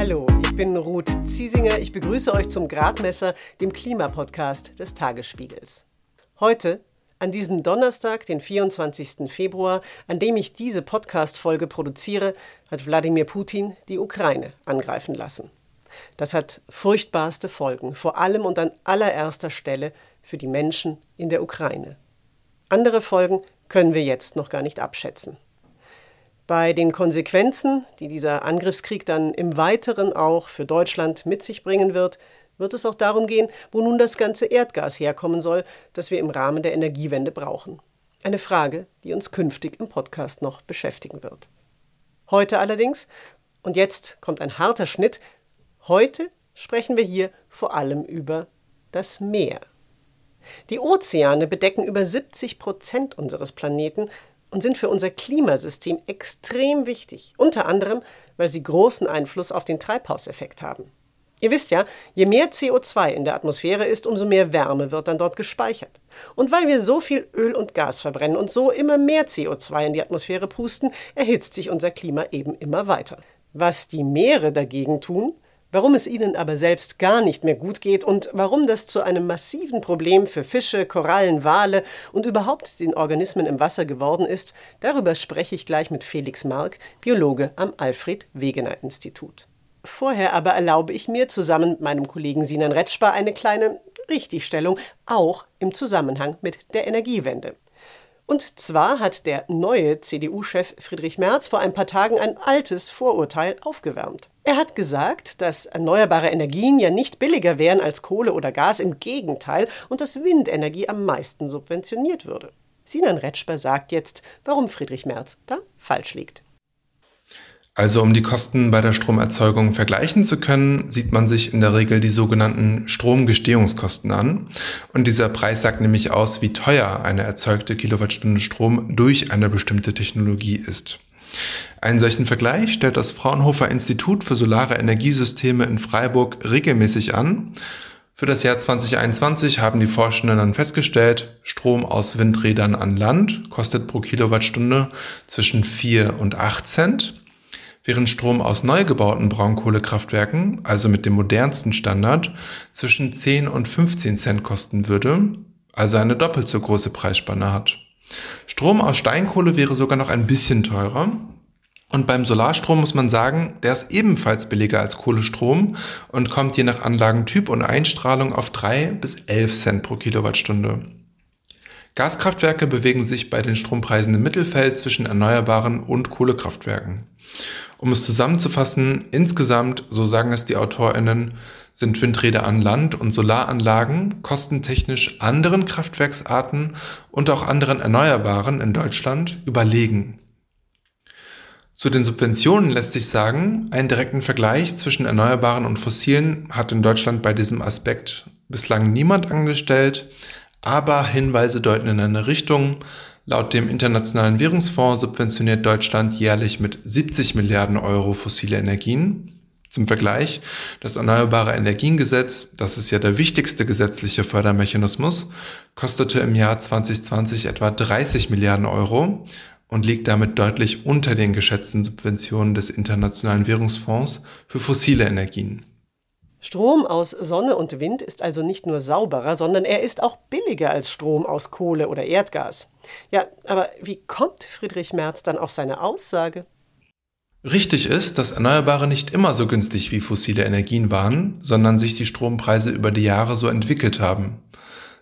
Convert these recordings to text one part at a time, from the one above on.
Hallo, ich bin Ruth Ziesinger. Ich begrüße euch zum Gradmesser, dem Klimapodcast des Tagesspiegels. Heute, an diesem Donnerstag, den 24. Februar, an dem ich diese Podcast-Folge produziere, hat Wladimir Putin die Ukraine angreifen lassen. Das hat furchtbarste Folgen, vor allem und an allererster Stelle für die Menschen in der Ukraine. Andere Folgen können wir jetzt noch gar nicht abschätzen. Bei den Konsequenzen, die dieser Angriffskrieg dann im Weiteren auch für Deutschland mit sich bringen wird, wird es auch darum gehen, wo nun das ganze Erdgas herkommen soll, das wir im Rahmen der Energiewende brauchen. Eine Frage, die uns künftig im Podcast noch beschäftigen wird. Heute allerdings, und jetzt kommt ein harter Schnitt, heute sprechen wir hier vor allem über das Meer. Die Ozeane bedecken über 70 Prozent unseres Planeten und sind für unser Klimasystem extrem wichtig, unter anderem, weil sie großen Einfluss auf den Treibhauseffekt haben. Ihr wisst ja, je mehr CO2 in der Atmosphäre ist, umso mehr Wärme wird dann dort gespeichert. Und weil wir so viel Öl und Gas verbrennen und so immer mehr CO2 in die Atmosphäre pusten, erhitzt sich unser Klima eben immer weiter. Was die Meere dagegen tun, Warum es ihnen aber selbst gar nicht mehr gut geht und warum das zu einem massiven Problem für Fische, Korallen, Wale und überhaupt den Organismen im Wasser geworden ist, darüber spreche ich gleich mit Felix Mark, Biologe am Alfred Wegener Institut. Vorher aber erlaube ich mir zusammen mit meinem Kollegen Sinan Retschbar eine kleine Richtigstellung, auch im Zusammenhang mit der Energiewende. Und zwar hat der neue CDU-Chef Friedrich Merz vor ein paar Tagen ein altes Vorurteil aufgewärmt. Er hat gesagt, dass erneuerbare Energien ja nicht billiger wären als Kohle oder Gas, im Gegenteil, und dass Windenergie am meisten subventioniert würde. Sinan Retschber sagt jetzt, warum Friedrich Merz da falsch liegt. Also um die Kosten bei der Stromerzeugung vergleichen zu können, sieht man sich in der Regel die sogenannten Stromgestehungskosten an. Und dieser Preis sagt nämlich aus, wie teuer eine erzeugte Kilowattstunde Strom durch eine bestimmte Technologie ist. Einen solchen Vergleich stellt das Fraunhofer Institut für Solare Energiesysteme in Freiburg regelmäßig an. Für das Jahr 2021 haben die Forschenden dann festgestellt, Strom aus Windrädern an Land kostet pro Kilowattstunde zwischen 4 und 8 Cent während Strom aus neu gebauten Braunkohlekraftwerken, also mit dem modernsten Standard, zwischen 10 und 15 Cent kosten würde, also eine doppelt so große Preisspanne hat. Strom aus Steinkohle wäre sogar noch ein bisschen teurer. Und beim Solarstrom muss man sagen, der ist ebenfalls billiger als Kohlestrom und kommt je nach Anlagentyp und Einstrahlung auf 3 bis 11 Cent pro Kilowattstunde. Gaskraftwerke bewegen sich bei den Strompreisen im Mittelfeld zwischen erneuerbaren und Kohlekraftwerken. Um es zusammenzufassen, insgesamt, so sagen es die AutorInnen, sind Windräder an Land und Solaranlagen kostentechnisch anderen Kraftwerksarten und auch anderen Erneuerbaren in Deutschland überlegen. Zu den Subventionen lässt sich sagen, einen direkten Vergleich zwischen Erneuerbaren und Fossilen hat in Deutschland bei diesem Aspekt bislang niemand angestellt, aber Hinweise deuten in eine Richtung, Laut dem Internationalen Währungsfonds subventioniert Deutschland jährlich mit 70 Milliarden Euro fossile Energien. Zum Vergleich, das Erneuerbare Energiengesetz, das ist ja der wichtigste gesetzliche Fördermechanismus, kostete im Jahr 2020 etwa 30 Milliarden Euro und liegt damit deutlich unter den geschätzten Subventionen des Internationalen Währungsfonds für fossile Energien. Strom aus Sonne und Wind ist also nicht nur sauberer, sondern er ist auch billiger als Strom aus Kohle oder Erdgas. Ja, aber wie kommt Friedrich Merz dann auf seine Aussage? Richtig ist, dass Erneuerbare nicht immer so günstig wie fossile Energien waren, sondern sich die Strompreise über die Jahre so entwickelt haben.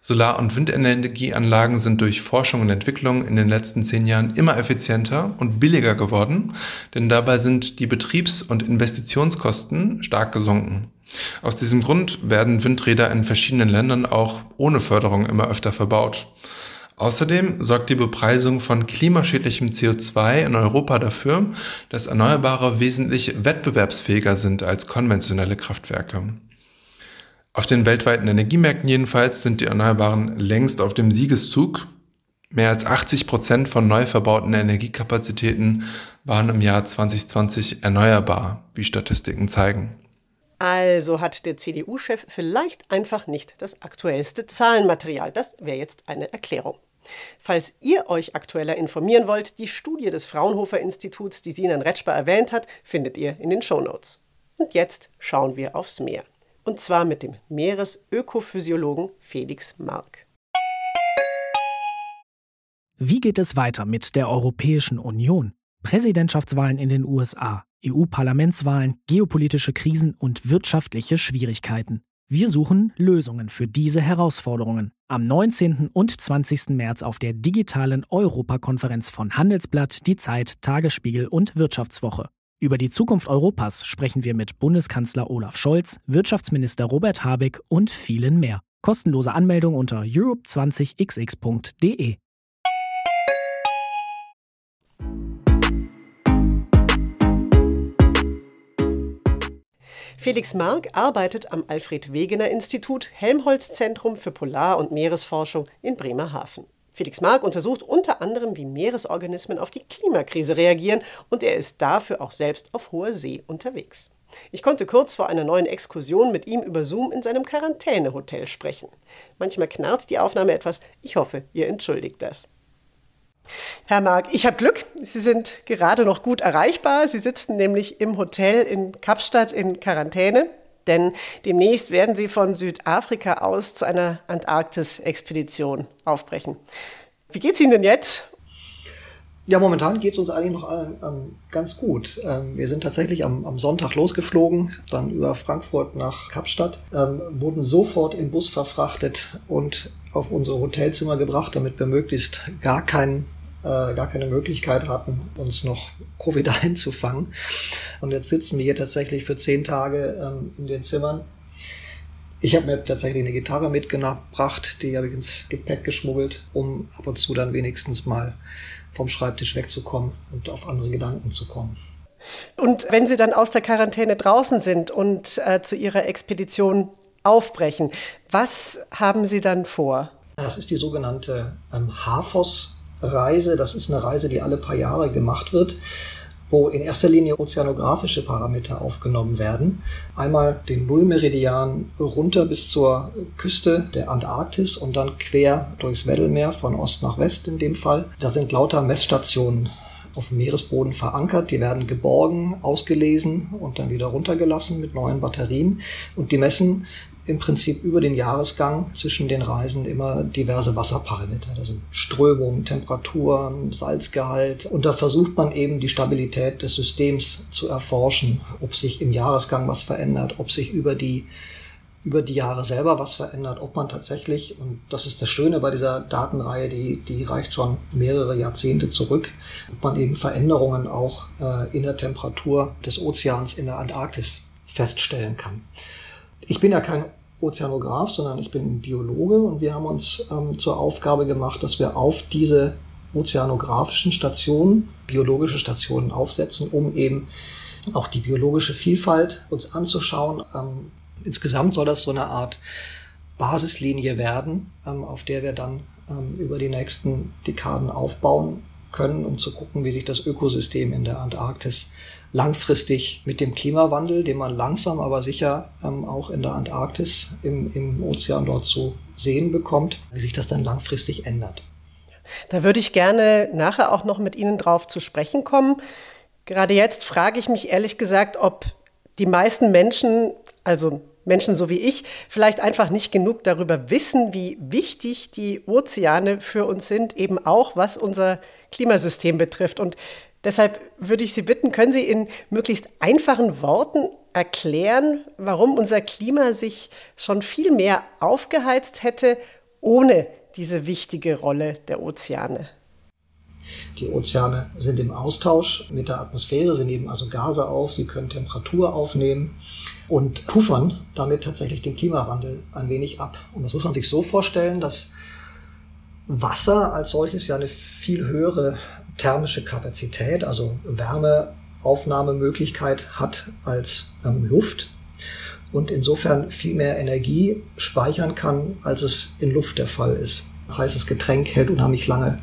Solar- und Windenergieanlagen sind durch Forschung und Entwicklung in den letzten zehn Jahren immer effizienter und billiger geworden, denn dabei sind die Betriebs- und Investitionskosten stark gesunken. Aus diesem Grund werden Windräder in verschiedenen Ländern auch ohne Förderung immer öfter verbaut. Außerdem sorgt die Bepreisung von klimaschädlichem CO2 in Europa dafür, dass Erneuerbare wesentlich wettbewerbsfähiger sind als konventionelle Kraftwerke. Auf den weltweiten Energiemärkten jedenfalls sind die Erneuerbaren längst auf dem Siegeszug. Mehr als 80 Prozent von neu verbauten Energiekapazitäten waren im Jahr 2020 erneuerbar, wie Statistiken zeigen. Also hat der CDU-Chef vielleicht einfach nicht das aktuellste Zahlenmaterial. Das wäre jetzt eine Erklärung. Falls ihr euch aktueller informieren wollt, die Studie des Fraunhofer Instituts, die Sinan Retschber erwähnt hat, findet ihr in den Shownotes. Und jetzt schauen wir aufs Meer. Und zwar mit dem Meeresökophysiologen Felix Mark. Wie geht es weiter mit der Europäischen Union? Präsidentschaftswahlen in den USA, EU-Parlamentswahlen, geopolitische Krisen und wirtschaftliche Schwierigkeiten. Wir suchen Lösungen für diese Herausforderungen. Am 19. und 20. März auf der digitalen Europakonferenz von Handelsblatt, Die Zeit, Tagesspiegel und Wirtschaftswoche. Über die Zukunft Europas sprechen wir mit Bundeskanzler Olaf Scholz, Wirtschaftsminister Robert Habeck und vielen mehr. Kostenlose Anmeldung unter europe20xx.de. Felix Mark arbeitet am Alfred Wegener Institut Helmholtz Zentrum für Polar- und Meeresforschung in Bremerhaven. Felix Mark untersucht unter anderem, wie Meeresorganismen auf die Klimakrise reagieren und er ist dafür auch selbst auf hoher See unterwegs. Ich konnte kurz vor einer neuen Exkursion mit ihm über Zoom in seinem Quarantänehotel sprechen. Manchmal knarrt die Aufnahme etwas. Ich hoffe, ihr entschuldigt das. Herr Mark, ich habe Glück. Sie sind gerade noch gut erreichbar. Sie sitzen nämlich im Hotel in Kapstadt in Quarantäne denn demnächst werden sie von Südafrika aus zu einer Antarktis-Expedition aufbrechen. Wie geht's Ihnen denn jetzt? Ja, momentan geht es uns eigentlich noch ähm, ganz gut. Ähm, wir sind tatsächlich am, am, Sonntag losgeflogen, dann über Frankfurt nach Kapstadt, ähm, wurden sofort im Bus verfrachtet und auf unsere Hotelzimmer gebracht, damit wir möglichst gar keinen äh, gar keine Möglichkeit hatten, uns noch Covid einzufangen. Und jetzt sitzen wir hier tatsächlich für zehn Tage ähm, in den Zimmern. Ich habe mir tatsächlich eine Gitarre mitgebracht, die habe ich ins Gepäck geschmuggelt, um ab und zu dann wenigstens mal vom Schreibtisch wegzukommen und auf andere Gedanken zu kommen. Und wenn Sie dann aus der Quarantäne draußen sind und äh, zu Ihrer Expedition aufbrechen, was haben Sie dann vor? Das ist die sogenannte ähm, HAFOS Reise. Das ist eine Reise, die alle paar Jahre gemacht wird wo in erster Linie ozeanografische Parameter aufgenommen werden. Einmal den Nullmeridian runter bis zur Küste der Antarktis und dann quer durchs Weddellmeer von Ost nach West in dem Fall. Da sind lauter Messstationen auf dem Meeresboden verankert. Die werden geborgen, ausgelesen und dann wieder runtergelassen mit neuen Batterien. Und die messen im Prinzip über den Jahresgang zwischen den Reisen immer diverse Wasserparameter. Das sind Strömung, Temperatur, Salzgehalt. Und da versucht man eben die Stabilität des Systems zu erforschen, ob sich im Jahresgang was verändert, ob sich über die über die Jahre selber was verändert, ob man tatsächlich, und das ist das Schöne bei dieser Datenreihe, die, die reicht schon mehrere Jahrzehnte zurück, ob man eben Veränderungen auch äh, in der Temperatur des Ozeans in der Antarktis feststellen kann. Ich bin ja kein Ozeanograf, sondern ich bin Biologe und wir haben uns ähm, zur Aufgabe gemacht, dass wir auf diese ozeanografischen Stationen, biologische Stationen aufsetzen, um eben auch die biologische Vielfalt uns anzuschauen. Ähm, insgesamt soll das so eine Art Basislinie werden, ähm, auf der wir dann ähm, über die nächsten Dekaden aufbauen können, um zu gucken, wie sich das Ökosystem in der Antarktis langfristig mit dem Klimawandel, den man langsam aber sicher ähm, auch in der Antarktis im, im Ozean dort zu sehen bekommt, wie sich das dann langfristig ändert. Da würde ich gerne nachher auch noch mit Ihnen drauf zu sprechen kommen. Gerade jetzt frage ich mich ehrlich gesagt, ob die meisten Menschen, also Menschen so wie ich, vielleicht einfach nicht genug darüber wissen, wie wichtig die Ozeane für uns sind, eben auch was unser Klimasystem betrifft. Und Deshalb würde ich Sie bitten, können Sie in möglichst einfachen Worten erklären, warum unser Klima sich schon viel mehr aufgeheizt hätte ohne diese wichtige Rolle der Ozeane? Die Ozeane sind im Austausch mit der Atmosphäre, sie nehmen also Gase auf, sie können Temperatur aufnehmen und puffern damit tatsächlich den Klimawandel ein wenig ab. Und das muss man sich so vorstellen, dass Wasser als solches ja eine viel höhere thermische Kapazität, also Wärmeaufnahmemöglichkeit hat als ähm, Luft und insofern viel mehr Energie speichern kann, als es in Luft der Fall ist. Ein heißes Getränk hält unheimlich lange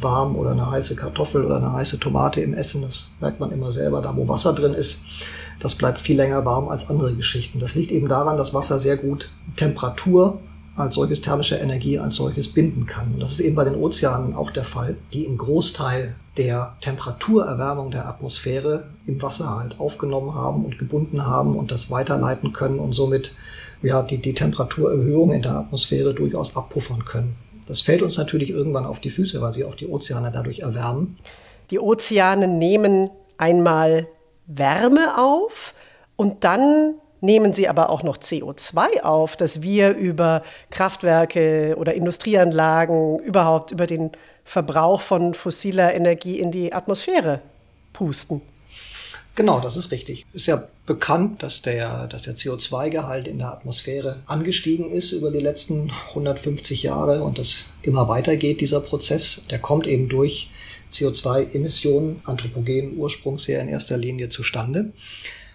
warm oder eine heiße Kartoffel oder eine heiße Tomate im Essen. Das merkt man immer selber, da wo Wasser drin ist. Das bleibt viel länger warm als andere Geschichten. Das liegt eben daran, dass Wasser sehr gut Temperatur als solches thermische Energie als solches binden kann. Und das ist eben bei den Ozeanen auch der Fall, die im Großteil der Temperaturerwärmung der Atmosphäre im Wasser halt aufgenommen haben und gebunden haben und das weiterleiten können und somit ja, die, die Temperaturerhöhung in der Atmosphäre durchaus abpuffern können. Das fällt uns natürlich irgendwann auf die Füße, weil sie auch die Ozeane dadurch erwärmen. Die Ozeane nehmen einmal Wärme auf und dann nehmen sie aber auch noch CO2 auf, das wir über Kraftwerke oder Industrieanlagen überhaupt über den Verbrauch von fossiler Energie in die Atmosphäre pusten. Genau, das ist richtig. Ist ja bekannt, dass der, dass der CO2-Gehalt in der Atmosphäre angestiegen ist über die letzten 150 Jahre und das immer weitergeht, dieser Prozess. Der kommt eben durch CO2-Emissionen anthropogenen Ursprungs her in erster Linie zustande.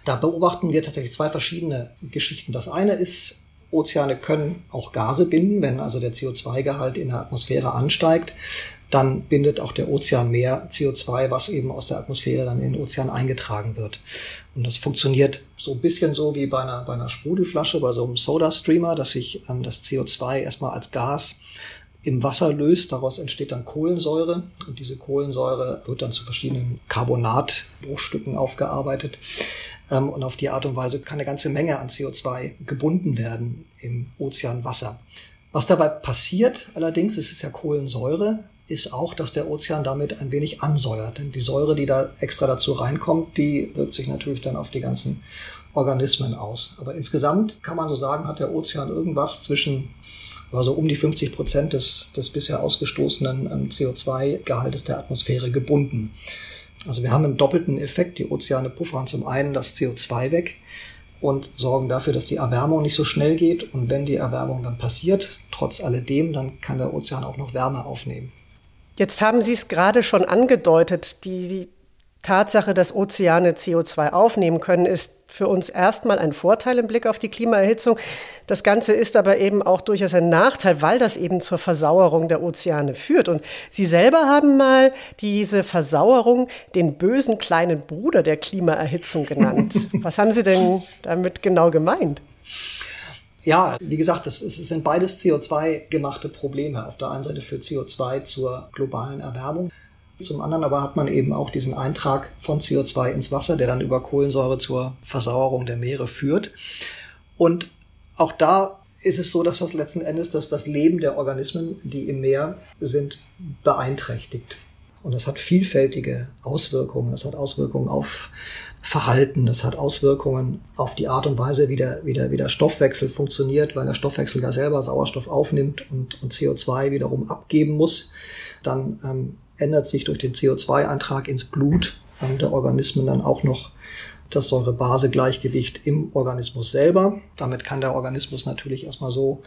Da beobachten wir tatsächlich zwei verschiedene Geschichten. Das eine ist, Ozeane können auch Gase binden, wenn also der CO2-Gehalt in der Atmosphäre ansteigt. Dann bindet auch der Ozean mehr CO2, was eben aus der Atmosphäre dann in den Ozean eingetragen wird. Und das funktioniert so ein bisschen so wie bei einer, bei einer Sprudelflasche, bei so einem Soda-Streamer, dass sich ähm, das CO2 erstmal als Gas im Wasser löst. Daraus entsteht dann Kohlensäure und diese Kohlensäure wird dann zu verschiedenen Carbonatbruchstücken aufgearbeitet. Ähm, und auf die Art und Weise kann eine ganze Menge an CO2 gebunden werden im Ozeanwasser. Was dabei passiert allerdings, es ist ja Kohlensäure, ist auch, dass der Ozean damit ein wenig ansäuert. Denn die Säure, die da extra dazu reinkommt, die wirkt sich natürlich dann auf die ganzen Organismen aus. Aber insgesamt kann man so sagen, hat der Ozean irgendwas zwischen also um die 50 Prozent des, des bisher ausgestoßenen ähm, CO2-Gehaltes der Atmosphäre gebunden. Also wir haben einen doppelten Effekt. Die Ozeane puffern zum einen das CO2 weg und sorgen dafür, dass die Erwärmung nicht so schnell geht. Und wenn die Erwärmung dann passiert, trotz alledem, dann kann der Ozean auch noch Wärme aufnehmen. Jetzt haben Sie es gerade schon angedeutet, die Tatsache, dass Ozeane CO2 aufnehmen können, ist für uns erstmal ein Vorteil im Blick auf die Klimaerhitzung. Das Ganze ist aber eben auch durchaus ein Nachteil, weil das eben zur Versauerung der Ozeane führt. Und Sie selber haben mal diese Versauerung den bösen kleinen Bruder der Klimaerhitzung genannt. Was haben Sie denn damit genau gemeint? Ja, wie gesagt, das, es sind beides CO2-gemachte Probleme. Auf der einen Seite führt CO2 zur globalen Erwärmung. Zum anderen aber hat man eben auch diesen Eintrag von CO2 ins Wasser, der dann über Kohlensäure zur Versauerung der Meere führt. Und auch da ist es so, dass das letzten Endes dass das Leben der Organismen, die im Meer sind, beeinträchtigt. Und das hat vielfältige Auswirkungen. Das hat Auswirkungen auf Verhalten, das hat Auswirkungen auf die Art und Weise, wie der, wie der, wie der Stoffwechsel funktioniert, weil der Stoffwechsel ja selber Sauerstoff aufnimmt und, und CO2 wiederum abgeben muss. Dann ähm, ändert sich durch den CO2-Eintrag ins Blut der Organismen dann auch noch das Säure-Base-Gleichgewicht im Organismus selber. Damit kann der Organismus natürlich erstmal so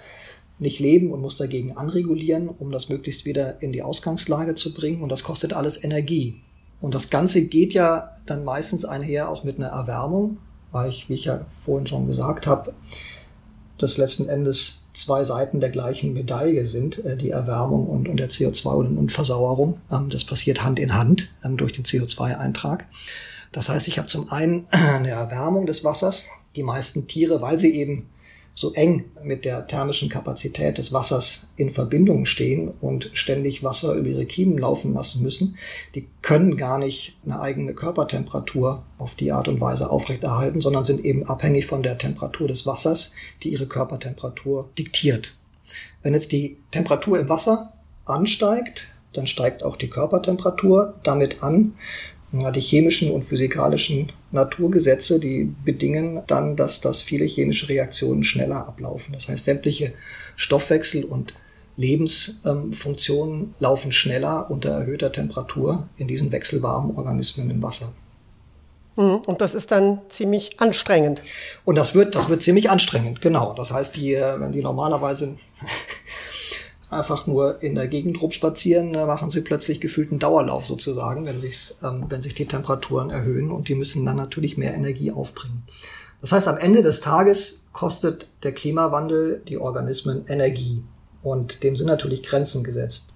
nicht leben und muss dagegen anregulieren, um das möglichst wieder in die Ausgangslage zu bringen. Und das kostet alles Energie. Und das Ganze geht ja dann meistens einher auch mit einer Erwärmung, weil ich, wie ich ja vorhin schon gesagt habe, das letzten Endes zwei Seiten der gleichen Medaille sind, äh, die Erwärmung und, und der CO2 und, Versauerung. Ähm, das passiert Hand in Hand ähm, durch den CO2-Eintrag. Das heißt, ich habe zum einen eine Erwärmung des Wassers. Die meisten Tiere, weil sie eben so eng mit der thermischen Kapazität des Wassers in Verbindung stehen und ständig Wasser über ihre Kiemen laufen lassen müssen, die können gar nicht eine eigene Körpertemperatur auf die Art und Weise aufrechterhalten, sondern sind eben abhängig von der Temperatur des Wassers, die ihre Körpertemperatur diktiert. Wenn jetzt die Temperatur im Wasser ansteigt, dann steigt auch die Körpertemperatur damit an die chemischen und physikalischen Naturgesetze, die bedingen dann, dass, dass viele chemische Reaktionen schneller ablaufen. Das heißt, sämtliche Stoffwechsel- und Lebensfunktionen ähm, laufen schneller unter erhöhter Temperatur in diesen wechselwarmen Organismen im Wasser. Mhm, und das ist dann ziemlich anstrengend. Und das wird, das wird ziemlich anstrengend, genau. Das heißt, die, äh, wenn die normalerweise einfach nur in der Gegend rumspazieren, machen sie plötzlich gefühlten Dauerlauf sozusagen, wenn, ähm, wenn sich die Temperaturen erhöhen und die müssen dann natürlich mehr Energie aufbringen. Das heißt, am Ende des Tages kostet der Klimawandel die Organismen Energie und dem sind natürlich Grenzen gesetzt.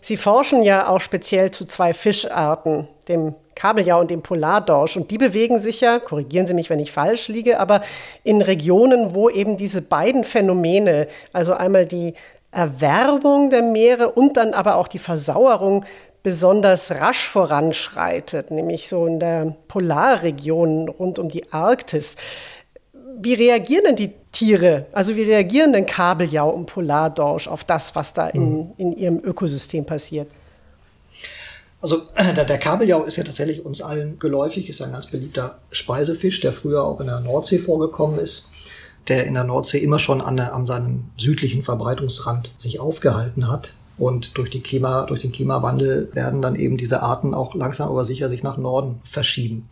Sie forschen ja auch speziell zu zwei Fischarten, dem Kabeljau und dem Polardorsch. Und die bewegen sich ja, korrigieren Sie mich, wenn ich falsch liege, aber in Regionen, wo eben diese beiden Phänomene, also einmal die Erwärmung der Meere und dann aber auch die Versauerung besonders rasch voranschreitet, nämlich so in der Polarregion rund um die Arktis. Wie reagieren denn die Tiere, also wie reagieren denn Kabeljau und Polardorsch auf das, was da in, mhm. in ihrem Ökosystem passiert? Also der, Kabeljau ist ja tatsächlich uns allen geläufig, ist ein ganz beliebter Speisefisch, der früher auch in der Nordsee vorgekommen ist, der in der Nordsee immer schon an, an seinem südlichen Verbreitungsrand sich aufgehalten hat. Und durch, Klima, durch den Klimawandel werden dann eben diese Arten auch langsam aber sicher sich nach Norden verschieben.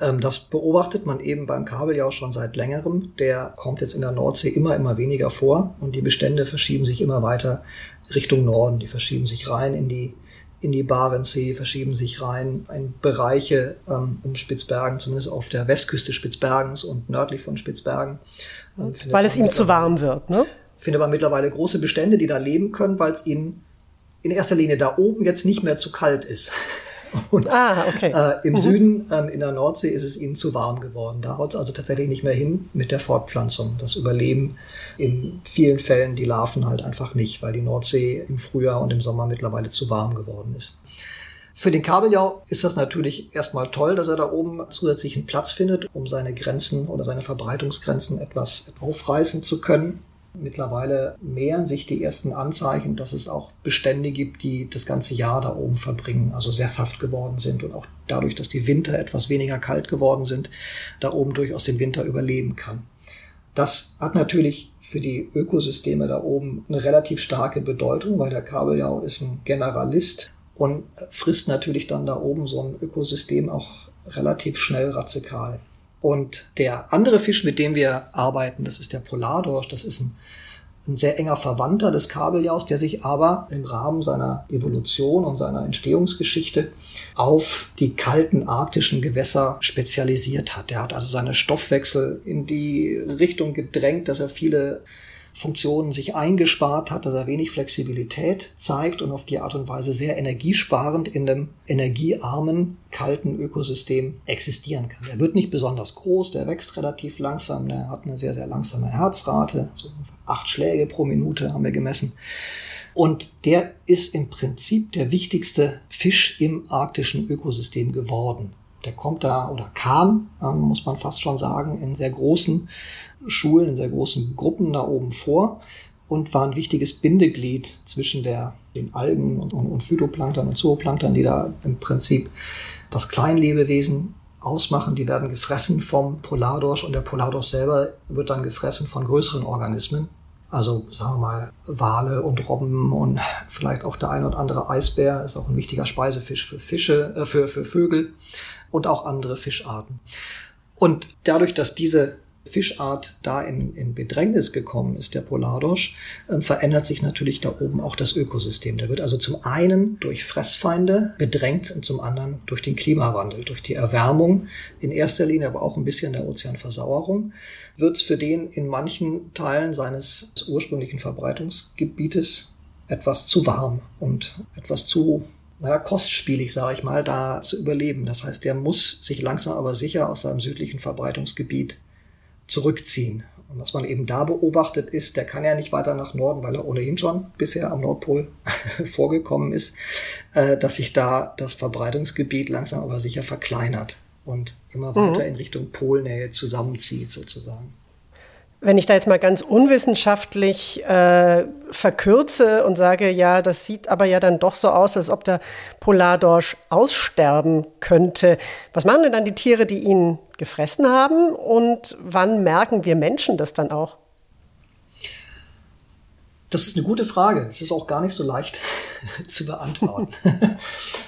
Ähm, das beobachtet man eben beim Kabeljau schon seit längerem. Der kommt jetzt in der Nordsee immer, immer weniger vor und die Bestände verschieben sich immer weiter Richtung Norden. Die verschieben sich rein in die in die Barentssee, verschieben sich rein in Bereiche ähm, um Spitzbergen, zumindest auf der Westküste Spitzbergens und nördlich von Spitzbergen. Ähm, weil es ihm zu warm wird, ne? Findet man mittlerweile große Bestände, die da leben können, weil es ihnen in erster Linie da oben jetzt nicht mehr zu kalt ist. Und ah, okay. äh, im mhm. Süden, ähm, in der Nordsee, ist es ihnen zu warm geworden. Da haut es also tatsächlich nicht mehr hin mit der Fortpflanzung. Das Überleben in vielen Fällen die Larven halt einfach nicht, weil die Nordsee im Frühjahr und im Sommer mittlerweile zu warm geworden ist. Für den Kabeljau ist das natürlich erstmal toll, dass er da oben zusätzlichen Platz findet, um seine Grenzen oder seine Verbreitungsgrenzen etwas aufreißen zu können. Mittlerweile mehren sich die ersten Anzeichen, dass es auch Bestände gibt, die das ganze Jahr da oben verbringen, also sesshaft geworden sind und auch dadurch, dass die Winter etwas weniger kalt geworden sind, da oben durchaus den Winter überleben kann. Das hat natürlich für die Ökosysteme da oben eine relativ starke Bedeutung, weil der Kabeljau ist ein Generalist und frisst natürlich dann da oben so ein Ökosystem auch relativ schnell radikal. Und der andere Fisch, mit dem wir arbeiten, das ist der Polardorsch. Das ist ein, ein sehr enger Verwandter des Kabeljaus, der sich aber im Rahmen seiner Evolution und seiner Entstehungsgeschichte auf die kalten arktischen Gewässer spezialisiert hat. Er hat also seine Stoffwechsel in die Richtung gedrängt, dass er viele Funktionen sich eingespart hat, dass er wenig Flexibilität zeigt und auf die Art und Weise sehr energiesparend in dem energiearmen, kalten Ökosystem existieren kann. Er wird nicht besonders groß, der wächst relativ langsam, der hat eine sehr, sehr langsame Herzrate, so acht Schläge pro Minute haben wir gemessen. Und der ist im Prinzip der wichtigste Fisch im arktischen Ökosystem geworden. Der kommt da oder kam, ähm, muss man fast schon sagen, in sehr großen Schulen, in sehr großen Gruppen da oben vor und war ein wichtiges Bindeglied zwischen der, den Algen und, und, und Phytoplankton und Zooplankton, die da im Prinzip das Kleinlebewesen ausmachen. Die werden gefressen vom Polardorsch und der Polardorsch selber wird dann gefressen von größeren Organismen. Also sagen wir mal Wale und Robben und vielleicht auch der ein oder andere Eisbär ist auch ein wichtiger Speisefisch für Fische, äh, für, für Vögel und auch andere Fischarten. Und dadurch, dass diese Fischart da in, in Bedrängnis gekommen ist, der Polardorsch, äh, verändert sich natürlich da oben auch das Ökosystem. Der wird also zum einen durch Fressfeinde bedrängt und zum anderen durch den Klimawandel, durch die Erwärmung in erster Linie, aber auch ein bisschen der Ozeanversauerung, wird es für den in manchen Teilen seines ursprünglichen Verbreitungsgebietes etwas zu warm und etwas zu naja, kostspielig, sage ich mal, da zu überleben. Das heißt, der muss sich langsam aber sicher aus seinem südlichen Verbreitungsgebiet zurückziehen. Und was man eben da beobachtet ist, der kann ja nicht weiter nach Norden, weil er ohnehin schon bisher am Nordpol vorgekommen ist, äh, dass sich da das Verbreitungsgebiet langsam aber sicher verkleinert und immer weiter mhm. in Richtung Polnähe zusammenzieht sozusagen. Wenn ich da jetzt mal ganz unwissenschaftlich äh, verkürze und sage, ja, das sieht aber ja dann doch so aus, als ob der Polardorsch aussterben könnte. Was machen denn dann die Tiere, die ihn gefressen haben und wann merken wir Menschen das dann auch? Das ist eine gute Frage. Das ist auch gar nicht so leicht zu beantworten.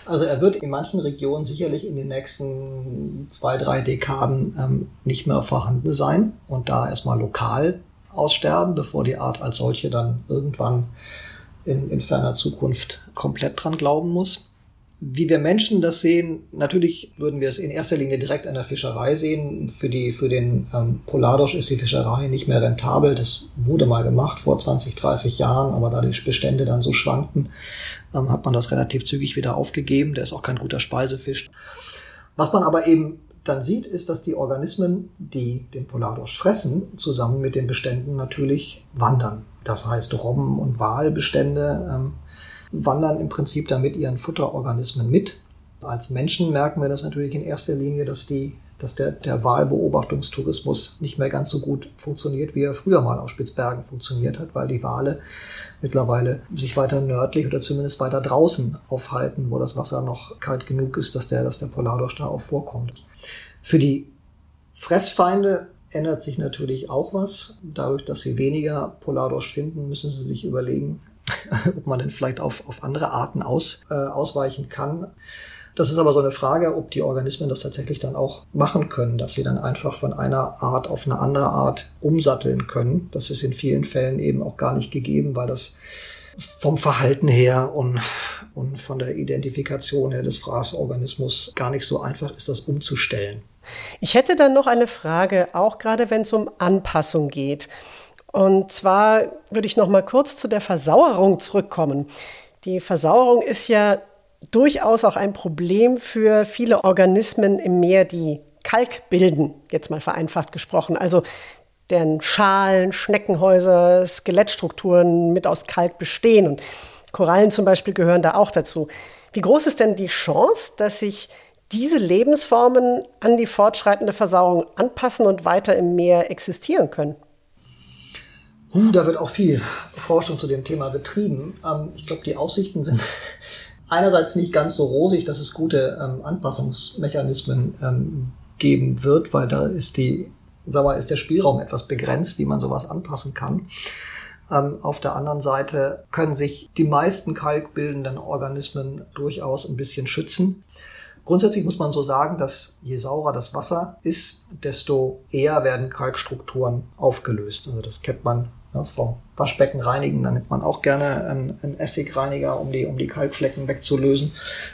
also er wird in manchen Regionen sicherlich in den nächsten zwei, drei Dekaden ähm, nicht mehr vorhanden sein und da erstmal lokal aussterben, bevor die Art als solche dann irgendwann in, in ferner Zukunft komplett dran glauben muss. Wie wir Menschen das sehen, natürlich würden wir es in erster Linie direkt an der Fischerei sehen. Für, die, für den ähm, Polardosch ist die Fischerei nicht mehr rentabel. Das wurde mal gemacht vor 20, 30 Jahren, aber da die Bestände dann so schwankten, ähm, hat man das relativ zügig wieder aufgegeben. Der ist auch kein guter Speisefisch. Was man aber eben dann sieht, ist, dass die Organismen, die den Polardorsch fressen, zusammen mit den Beständen natürlich wandern. Das heißt, Robben- und Walbestände ähm, wandern im Prinzip damit ihren Futterorganismen mit. Als Menschen merken wir das natürlich in erster Linie, dass die dass der, der Wahlbeobachtungstourismus nicht mehr ganz so gut funktioniert, wie er früher mal auf Spitzbergen funktioniert hat, weil die Wale mittlerweile sich weiter nördlich oder zumindest weiter draußen aufhalten, wo das Wasser noch kalt genug ist, dass der, dass der Polardorsch da auch vorkommt. Für die Fressfeinde ändert sich natürlich auch was. Dadurch, dass sie weniger Polardorsch finden, müssen sie sich überlegen, ob man denn vielleicht auf, auf andere Arten aus, äh, ausweichen kann. Das ist aber so eine Frage, ob die Organismen das tatsächlich dann auch machen können, dass sie dann einfach von einer Art auf eine andere Art umsatteln können. Das ist in vielen Fällen eben auch gar nicht gegeben, weil das vom Verhalten her und, und von der Identifikation her des Fraßorganismus gar nicht so einfach ist, das umzustellen. Ich hätte dann noch eine Frage, auch gerade wenn es um Anpassung geht. Und zwar würde ich noch mal kurz zu der Versauerung zurückkommen. Die Versauerung ist ja durchaus auch ein Problem für viele Organismen im Meer, die Kalk bilden, jetzt mal vereinfacht gesprochen. Also deren Schalen, Schneckenhäuser, Skelettstrukturen mit aus Kalk bestehen. Und Korallen zum Beispiel gehören da auch dazu. Wie groß ist denn die Chance, dass sich diese Lebensformen an die fortschreitende Versauerung anpassen und weiter im Meer existieren können? Uh, da wird auch viel Forschung zu dem Thema betrieben. Ähm, ich glaube, die Aussichten sind einerseits nicht ganz so rosig, dass es gute ähm, Anpassungsmechanismen ähm, geben wird, weil da ist die, sag mal, ist der Spielraum etwas begrenzt, wie man sowas anpassen kann. Ähm, auf der anderen Seite können sich die meisten kalkbildenden Organismen durchaus ein bisschen schützen. Grundsätzlich muss man so sagen, dass je saurer das Wasser ist, desto eher werden Kalkstrukturen aufgelöst. Also das kennt man ja, vom Waschbecken reinigen, dann nimmt man auch gerne einen, einen, Essigreiniger, um die, um die Kalkflecken wegzulösen.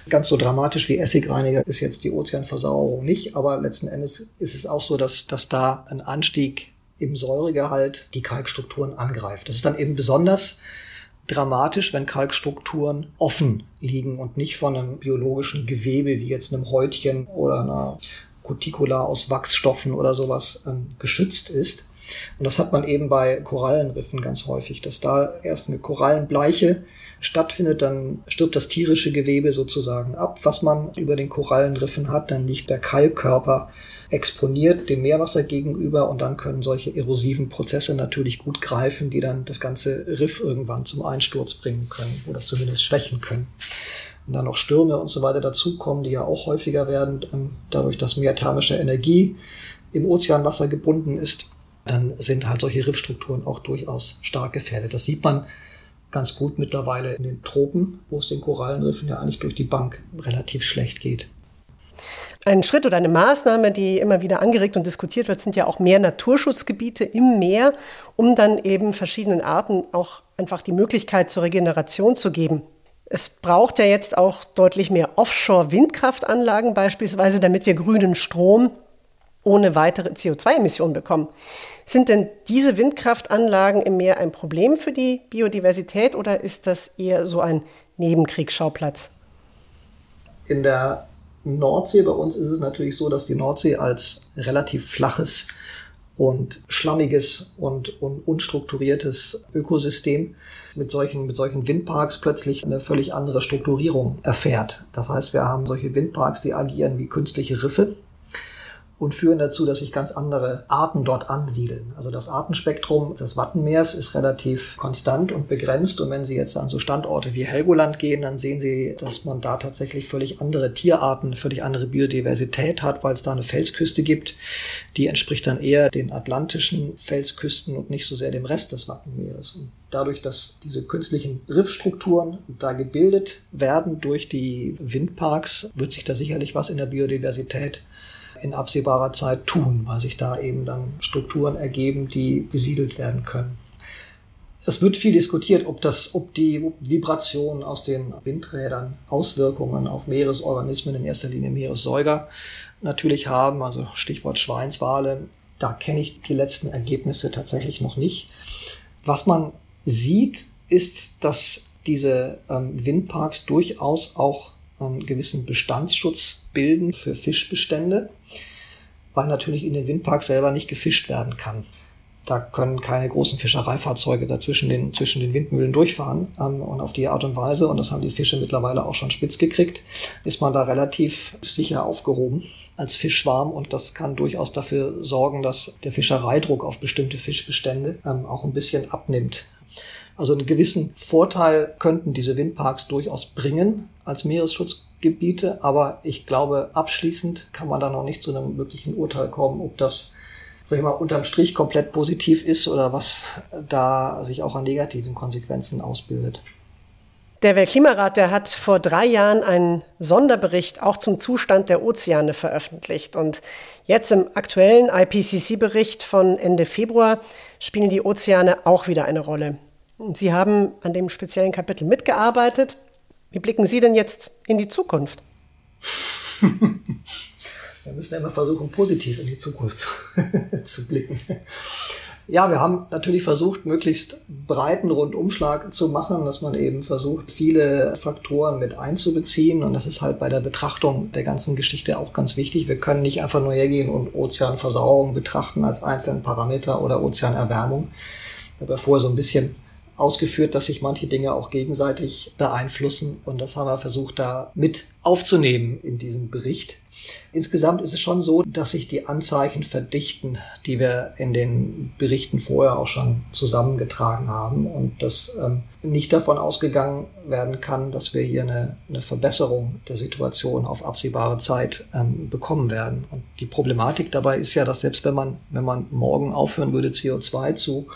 Ganz so dramatisch wie Essigreiniger ist jetzt die Ozeanversauerung nicht, aber letzten Endes ist es auch so, dass, dass da ein Anstieg im Säuregehalt die Kalkstrukturen angreift. Das ist dann eben besonders dramatisch, wenn Kalkstrukturen offen liegen und nicht von einem biologischen Gewebe wie jetzt einem Häutchen oder einer Cuticula aus Wachsstoffen oder sowas ähm, geschützt ist. Und das hat man eben bei Korallenriffen ganz häufig, dass da erst eine Korallenbleiche stattfindet, dann stirbt das tierische Gewebe sozusagen ab, was man über den Korallenriffen hat, dann liegt der Kalkkörper exponiert dem Meerwasser gegenüber und dann können solche erosiven Prozesse natürlich gut greifen, die dann das ganze Riff irgendwann zum Einsturz bringen können oder zumindest schwächen können. Und dann noch Stürme und so weiter dazukommen, die ja auch häufiger werden, ähm, dadurch, dass mehr thermische Energie im Ozeanwasser gebunden ist dann sind halt solche Riffstrukturen auch durchaus stark gefährdet. Das sieht man ganz gut mittlerweile in den Tropen, wo es den Korallenriffen ja eigentlich durch die Bank relativ schlecht geht. Ein Schritt oder eine Maßnahme, die immer wieder angeregt und diskutiert wird, sind ja auch mehr Naturschutzgebiete im Meer, um dann eben verschiedenen Arten auch einfach die Möglichkeit zur Regeneration zu geben. Es braucht ja jetzt auch deutlich mehr Offshore-Windkraftanlagen beispielsweise, damit wir grünen Strom ohne weitere CO2-Emissionen bekommen. Sind denn diese Windkraftanlagen im Meer ein Problem für die Biodiversität oder ist das eher so ein Nebenkriegsschauplatz? In der Nordsee bei uns ist es natürlich so, dass die Nordsee als relativ flaches und schlammiges und, und unstrukturiertes Ökosystem mit solchen, mit solchen Windparks plötzlich eine völlig andere Strukturierung erfährt. Das heißt, wir haben solche Windparks, die agieren wie künstliche Riffe und führen dazu, dass sich ganz andere Arten dort ansiedeln. Also das Artenspektrum des Wattenmeers ist relativ konstant und begrenzt. Und wenn Sie jetzt an so Standorte wie Helgoland gehen, dann sehen Sie, dass man da tatsächlich völlig andere Tierarten, völlig andere Biodiversität hat, weil es da eine Felsküste gibt. Die entspricht dann eher den atlantischen Felsküsten und nicht so sehr dem Rest des Wattenmeeres. Und dadurch, dass diese künstlichen Riffstrukturen da gebildet werden durch die Windparks, wird sich da sicherlich was in der Biodiversität in absehbarer Zeit tun, weil sich da eben dann Strukturen ergeben, die besiedelt werden können. Es wird viel diskutiert, ob das, ob die Vibrationen aus den Windrädern Auswirkungen auf Meeresorganismen, in erster Linie Meeressäuger, natürlich haben. Also Stichwort Schweinswale. Da kenne ich die letzten Ergebnisse tatsächlich noch nicht. Was man sieht, ist, dass diese ähm, Windparks durchaus auch einen gewissen Bestandsschutz bilden für Fischbestände, weil natürlich in den Windparks selber nicht gefischt werden kann. Da können keine großen Fischereifahrzeuge dazwischen den, zwischen den Windmühlen durchfahren. Ähm, und auf die Art und Weise, und das haben die Fische mittlerweile auch schon spitz gekriegt, ist man da relativ sicher aufgehoben als Fischschwarm. Und das kann durchaus dafür sorgen, dass der Fischereidruck auf bestimmte Fischbestände ähm, auch ein bisschen abnimmt. Also einen gewissen Vorteil könnten diese Windparks durchaus bringen als Meeresschutzgebiete, aber ich glaube, abschließend kann man da noch nicht zu einem wirklichen Urteil kommen, ob das sag ich mal, unterm Strich komplett positiv ist oder was da sich auch an negativen Konsequenzen ausbildet. Der Weltklimarat, der hat vor drei Jahren einen Sonderbericht auch zum Zustand der Ozeane veröffentlicht. Und jetzt im aktuellen IPCC-Bericht von Ende Februar spielen die Ozeane auch wieder eine Rolle. Sie haben an dem speziellen Kapitel mitgearbeitet. Wie blicken Sie denn jetzt in die Zukunft? Wir müssen immer versuchen, positiv in die Zukunft zu blicken. Ja, wir haben natürlich versucht, möglichst breiten Rundumschlag zu machen, dass man eben versucht, viele Faktoren mit einzubeziehen. Und das ist halt bei der Betrachtung der ganzen Geschichte auch ganz wichtig. Wir können nicht einfach nur hergehen und Ozeanversauerung betrachten als einzelnen Parameter oder Ozeanerwärmung. Ich habe ja vorher so ein bisschen ausgeführt, dass sich manche Dinge auch gegenseitig beeinflussen. Und das haben wir versucht, da mit aufzunehmen in diesem Bericht. Insgesamt ist es schon so, dass sich die Anzeichen verdichten, die wir in den Berichten vorher auch schon zusammengetragen haben und dass ähm, nicht davon ausgegangen werden kann, dass wir hier eine, eine Verbesserung der Situation auf absehbare Zeit ähm, bekommen werden. Und die Problematik dabei ist ja, dass selbst wenn man, wenn man morgen aufhören würde, CO2 zu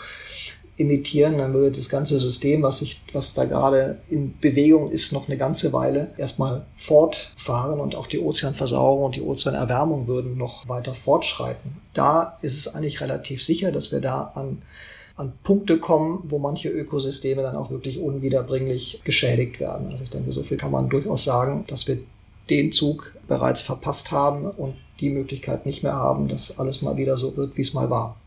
emittieren, dann würde das ganze System, was sich, was da gerade in Bewegung ist, noch eine ganze Weile erstmal fortfahren und auch die Ozeanversauerung und die Ozeanerwärmung würden noch weiter fortschreiten. Da ist es eigentlich relativ sicher, dass wir da an an Punkte kommen, wo manche Ökosysteme dann auch wirklich unwiederbringlich geschädigt werden. Also ich denke, so viel kann man durchaus sagen, dass wir den Zug bereits verpasst haben und die Möglichkeit nicht mehr haben, dass alles mal wieder so wird, wie es mal war.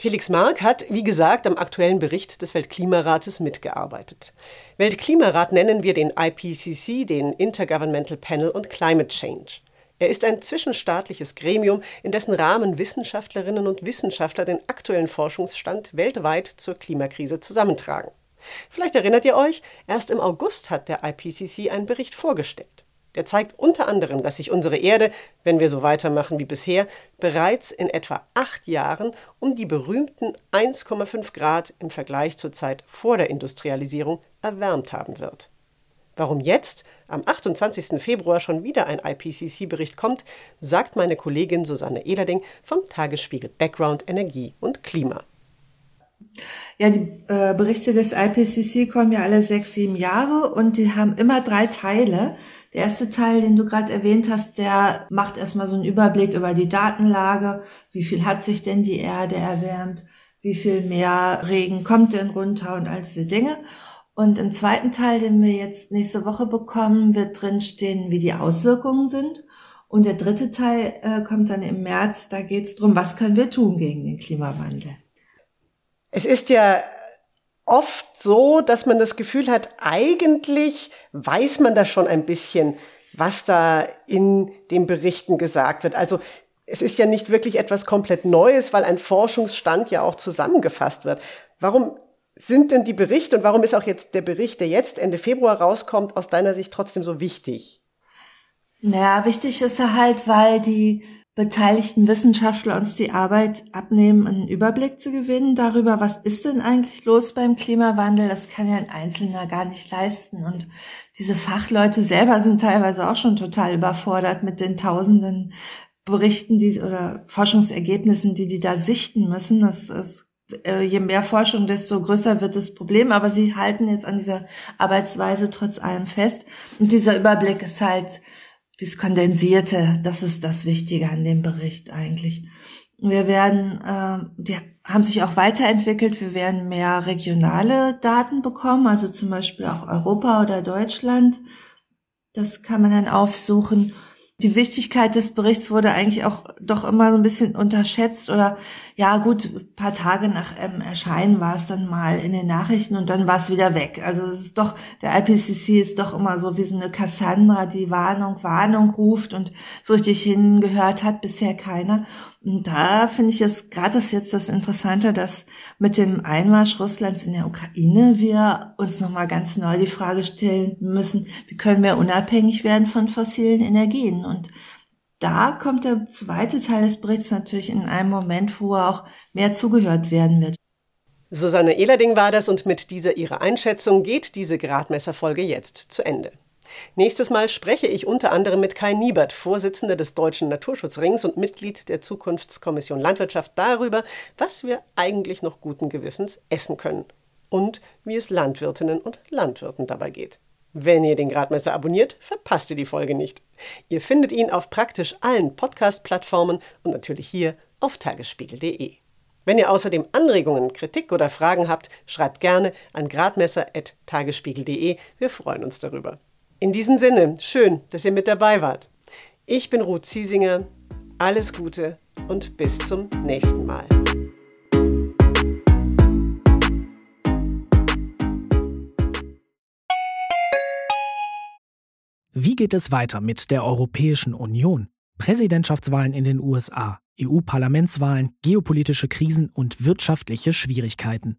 Felix Mark hat, wie gesagt, am aktuellen Bericht des Weltklimarates mitgearbeitet. Weltklimarat nennen wir den IPCC, den Intergovernmental Panel on Climate Change. Er ist ein zwischenstaatliches Gremium, in dessen Rahmen Wissenschaftlerinnen und Wissenschaftler den aktuellen Forschungsstand weltweit zur Klimakrise zusammentragen. Vielleicht erinnert ihr euch, erst im August hat der IPCC einen Bericht vorgestellt. Der zeigt unter anderem, dass sich unsere Erde, wenn wir so weitermachen wie bisher, bereits in etwa acht Jahren um die berühmten 1,5 Grad im Vergleich zur Zeit vor der Industrialisierung erwärmt haben wird. Warum jetzt, am 28. Februar, schon wieder ein IPCC-Bericht kommt, sagt meine Kollegin Susanne Ehlerding vom Tagesspiegel Background Energie und Klima. Ja, die äh, Berichte des IPCC kommen ja alle sechs, sieben Jahre und die haben immer drei Teile. Der erste Teil, den du gerade erwähnt hast, der macht erstmal so einen Überblick über die Datenlage. Wie viel hat sich denn die Erde erwärmt? Wie viel mehr Regen kommt denn runter und all diese Dinge? Und im zweiten Teil, den wir jetzt nächste Woche bekommen, wird drinstehen, wie die Auswirkungen sind. Und der dritte Teil äh, kommt dann im März. Da geht es darum, was können wir tun gegen den Klimawandel. Es ist ja oft so, dass man das Gefühl hat, eigentlich weiß man da schon ein bisschen, was da in den Berichten gesagt wird. Also es ist ja nicht wirklich etwas komplett Neues, weil ein Forschungsstand ja auch zusammengefasst wird. Warum sind denn die Berichte und warum ist auch jetzt der Bericht, der jetzt Ende Februar rauskommt, aus deiner Sicht trotzdem so wichtig? Naja, wichtig ist er halt, weil die beteiligten Wissenschaftler uns die Arbeit abnehmen, einen Überblick zu gewinnen darüber, was ist denn eigentlich los beim Klimawandel. Das kann ja ein Einzelner gar nicht leisten. Und diese Fachleute selber sind teilweise auch schon total überfordert mit den tausenden Berichten die, oder Forschungsergebnissen, die die da sichten müssen. Das ist äh, je mehr Forschung, desto größer wird das Problem. Aber sie halten jetzt an dieser Arbeitsweise trotz allem fest. Und dieser Überblick ist halt das Kondensierte, das ist das Wichtige an dem Bericht eigentlich. Wir werden, äh, die haben sich auch weiterentwickelt. Wir werden mehr regionale Daten bekommen, also zum Beispiel auch Europa oder Deutschland. Das kann man dann aufsuchen die Wichtigkeit des Berichts wurde eigentlich auch doch immer so ein bisschen unterschätzt oder ja gut, ein paar Tage nach ähm, Erscheinen war es dann mal in den Nachrichten und dann war es wieder weg. Also es ist doch, der IPCC ist doch immer so wie so eine Cassandra, die Warnung, Warnung ruft und so richtig hingehört hat bisher keiner. Und da finde ich es gerade das jetzt das Interessante, dass mit dem Einmarsch Russlands in der Ukraine wir uns nochmal ganz neu die Frage stellen müssen, wie können wir unabhängig werden von fossilen Energien? Und da kommt der zweite Teil des Berichts natürlich in einem Moment, wo auch mehr zugehört werden wird. Susanne Ehlerding war das und mit dieser ihrer Einschätzung geht diese Gradmesserfolge jetzt zu Ende. Nächstes Mal spreche ich unter anderem mit Kai Niebert, Vorsitzender des Deutschen Naturschutzrings und Mitglied der Zukunftskommission Landwirtschaft, darüber, was wir eigentlich noch guten Gewissens essen können und wie es Landwirtinnen und Landwirten dabei geht. Wenn ihr den Gradmesser abonniert, verpasst ihr die Folge nicht. Ihr findet ihn auf praktisch allen Podcast-Plattformen und natürlich hier auf tagesspiegel.de. Wenn ihr außerdem Anregungen, Kritik oder Fragen habt, schreibt gerne an gradmesser.tagesspiegel.de. Wir freuen uns darüber. In diesem Sinne, schön, dass ihr mit dabei wart. Ich bin Ruth Ziesinger. Alles Gute und bis zum nächsten Mal. Wie geht es weiter mit der Europäischen Union? Präsidentschaftswahlen in den USA, EU-Parlamentswahlen, geopolitische Krisen und wirtschaftliche Schwierigkeiten.